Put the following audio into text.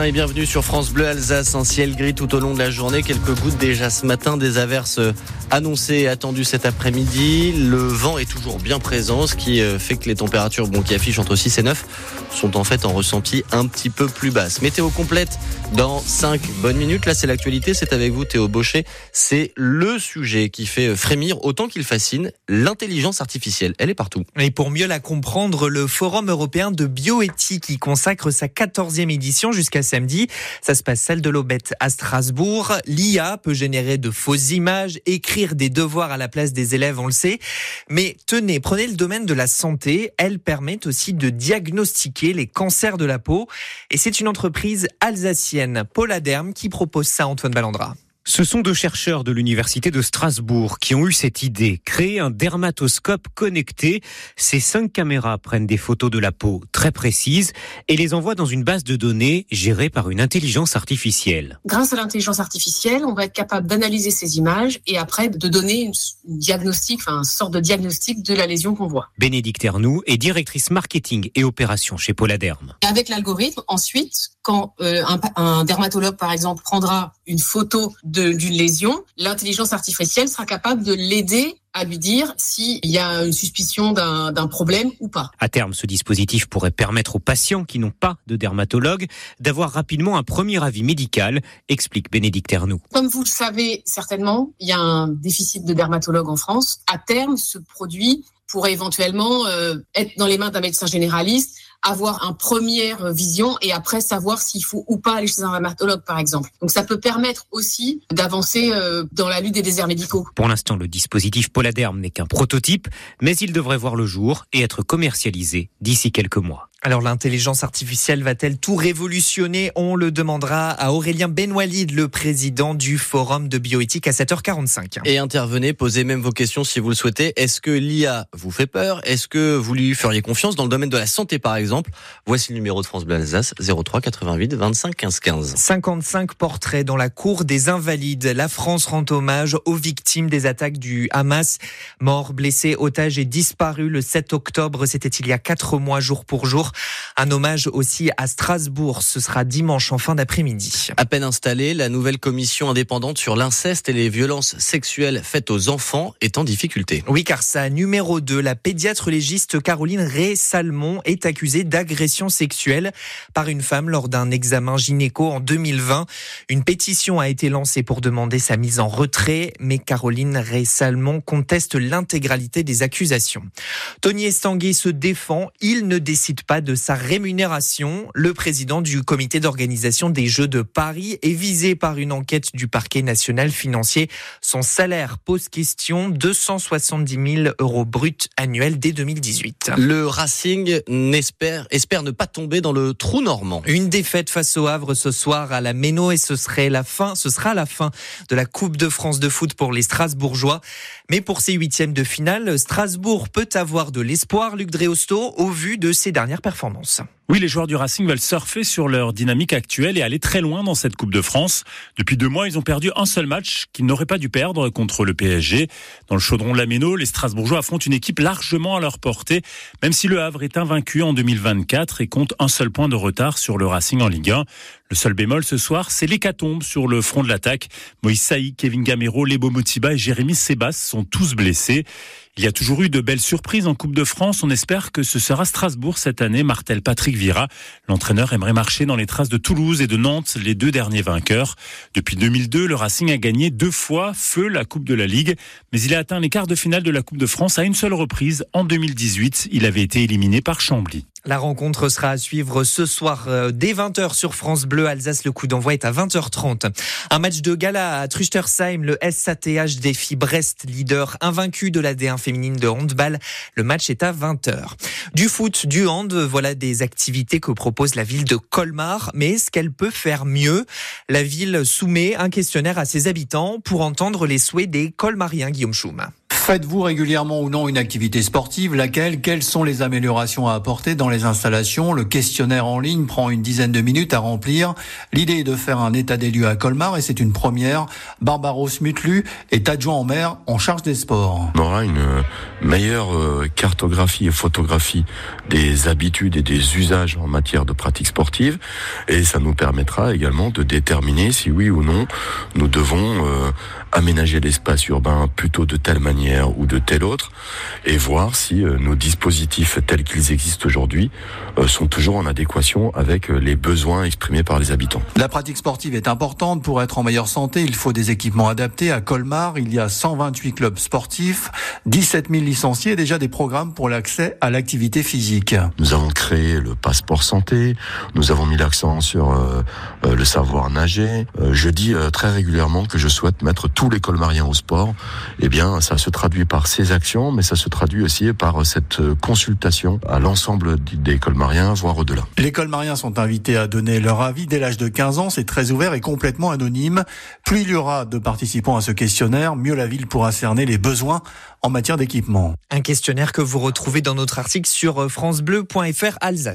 Et bienvenue sur France Bleu Alsace, un ciel gris tout au long de la journée, quelques gouttes déjà ce matin, des averses annoncées et attendues cet après-midi. Le vent est toujours bien présent, ce qui euh, fait que les températures bon, qui affichent entre 6 et 9 sont en fait en ressenti un petit peu plus basses. Météo complète dans 5 bonnes minutes. Là, c'est l'actualité, c'est avec vous Théo Baucher. C'est le sujet qui fait frémir autant qu'il fascine, l'intelligence artificielle. Elle est partout. Et pour mieux la comprendre, le Forum européen de bioéthique y consacre sa 14e édition jusqu'à samedi. Ça se passe celle de l'Aubette à Strasbourg. L'IA peut générer de fausses images, écrire des devoirs à la place des élèves, on le sait. Mais tenez, prenez le domaine de la santé. Elle permet aussi de diagnostiquer les cancers de la peau. Et c'est une entreprise alsacienne, Poladerm, qui propose ça, Antoine Ballandra. Ce sont deux chercheurs de l'université de Strasbourg qui ont eu cette idée, créer un dermatoscope connecté. Ces cinq caméras prennent des photos de la peau très précises et les envoient dans une base de données gérée par une intelligence artificielle. Grâce à l'intelligence artificielle, on va être capable d'analyser ces images et après de donner une diagnostic, enfin, une sorte de diagnostic de la lésion qu'on voit. Bénédicte Ernoux est directrice marketing et opération chez Poladerm. Et avec l'algorithme, ensuite, quand euh, un, un dermatologue, par exemple, prendra une photo d'une lésion, l'intelligence artificielle sera capable de l'aider à lui dire s'il y a une suspicion d'un problème ou pas. À terme, ce dispositif pourrait permettre aux patients qui n'ont pas de dermatologue d'avoir rapidement un premier avis médical, explique Bénédicte Ernoux. Comme vous le savez certainement, il y a un déficit de dermatologues en France. À terme, ce produit pourrait éventuellement euh, être dans les mains d'un médecin généraliste avoir un première vision et après savoir s'il faut ou pas aller chez un dermatologue, par exemple. Donc ça peut permettre aussi d'avancer euh, dans la lutte des déserts médicaux. Pour l'instant, le dispositif Poladerm n'est qu'un prototype, mais il devrait voir le jour et être commercialisé d'ici quelques mois. Alors l'intelligence artificielle va-t-elle tout révolutionner? On le demandera à Aurélien Benwalid, le président du Forum de bioéthique à 7h45. Et intervenez, posez même vos questions si vous le souhaitez. Est-ce que l'IA vous fait peur? Est-ce que vous lui feriez confiance? Dans le domaine de la santé par exemple Voici le numéro de France Bleu Alsace 03 88 25 15 15. 55 portraits dans la cour des invalides. La France rend hommage aux victimes des attaques du Hamas. Morts, blessés, otages et disparus le 7 octobre. C'était il y a quatre mois jour pour jour. Un hommage aussi à Strasbourg. Ce sera dimanche en fin d'après-midi. À peine installée, la nouvelle commission indépendante sur l'inceste et les violences sexuelles faites aux enfants est en difficulté. Oui, car sa numéro 2, la pédiatre légiste Caroline Ré-Salmon, est accusée d'agression sexuelle par une femme lors d'un examen gynéco en 2020. Une pétition a été lancée pour demander sa mise en retrait, mais Caroline Ré-Salmon conteste l'intégralité des accusations. Tony Estanguet se défend. Il ne décide pas de sa rémunération. Le président du comité d'organisation des Jeux de Paris est visé par une enquête du parquet national financier. Son salaire pose question 270 000 euros bruts annuels dès 2018. Le Racing espère, espère ne pas tomber dans le trou normand. Une défaite face au Havre ce soir à la Méno et ce serait la fin, ce sera la fin de la Coupe de France de foot pour les Strasbourgeois. Mais pour ces huitièmes de finale, Strasbourg peut avoir de l'espoir, Luc Dreosto, au vu de ses dernières performances performance. Oui, les joueurs du Racing veulent surfer sur leur dynamique actuelle et aller très loin dans cette Coupe de France. Depuis deux mois, ils ont perdu un seul match qu'ils n'auraient pas dû perdre contre le PSG. Dans le chaudron Lameno, les Strasbourgeois affrontent une équipe largement à leur portée, même si le Havre est invaincu en 2024 et compte un seul point de retard sur le Racing en Ligue 1. Le seul bémol ce soir, c'est l'hécatombe sur le front de l'attaque. Moïse Saï, Kevin Gamero, Lebo Motiba et Jérémy Sebas sont tous blessés. Il y a toujours eu de belles surprises en Coupe de France. On espère que ce sera Strasbourg cette année, martel Patrick L'entraîneur aimerait marcher dans les traces de Toulouse et de Nantes, les deux derniers vainqueurs. Depuis 2002, le Racing a gagné deux fois feu la Coupe de la Ligue, mais il a atteint les quarts de finale de la Coupe de France à une seule reprise. En 2018, il avait été éliminé par Chambly. La rencontre sera à suivre ce soir euh, dès 20h sur France Bleu Alsace. Le coup d'envoi est à 20h30. Un match de gala à Truchtersheim. Le SATH défie Brest, leader invaincu de la D1 féminine de handball. Le match est à 20h. Du foot, du hand, voilà des activités que propose la ville de Colmar. Mais est-ce qu'elle peut faire mieux? La ville soumet un questionnaire à ses habitants pour entendre les souhaits des Colmariens, Guillaume Schum. Faites-vous régulièrement ou non une activité sportive Laquelle Quelles sont les améliorations à apporter dans les installations? Le questionnaire en ligne prend une dizaine de minutes à remplir. L'idée est de faire un état des lieux à Colmar et c'est une première. Barbaros Mutlu est adjoint en maire en charge des sports. On aura une meilleure euh, cartographie et photographie des habitudes et des usages en matière de pratique sportive et ça nous permettra également de déterminer si oui ou non nous devons euh, aménager l'espace urbain plutôt de telle manière ou de telle autre et voir si euh, nos dispositifs tels qu'ils existent aujourd'hui euh, sont toujours en adéquation avec euh, les besoins exprimés par les habitants. La pratique sportive est importante pour être en meilleure santé. Il faut des équipements adaptés. À Colmar, il y a 128 clubs sportifs, 17 000 licenciés et déjà des programmes pour l'accès à l'activité physique. Nous avons créé le passeport santé. Nous avons mis l'accent sur le savoir nager. je dis très régulièrement que je souhaite mettre tous les colmariens au sport. Eh bien, ça se traduit par ces actions, mais ça se traduit aussi par cette consultation à l'ensemble des colmariens, voire au-delà. Les colmariens sont invités à donner leur avis dès l'âge de 15 ans. C'est très ouvert et complètement anonyme. Plus il y aura de participants à ce questionnaire, mieux la ville pourra cerner les besoins en matière d'équipement. Un questionnaire que vous retrouvez dans notre article sur francebleu.fr Alsace.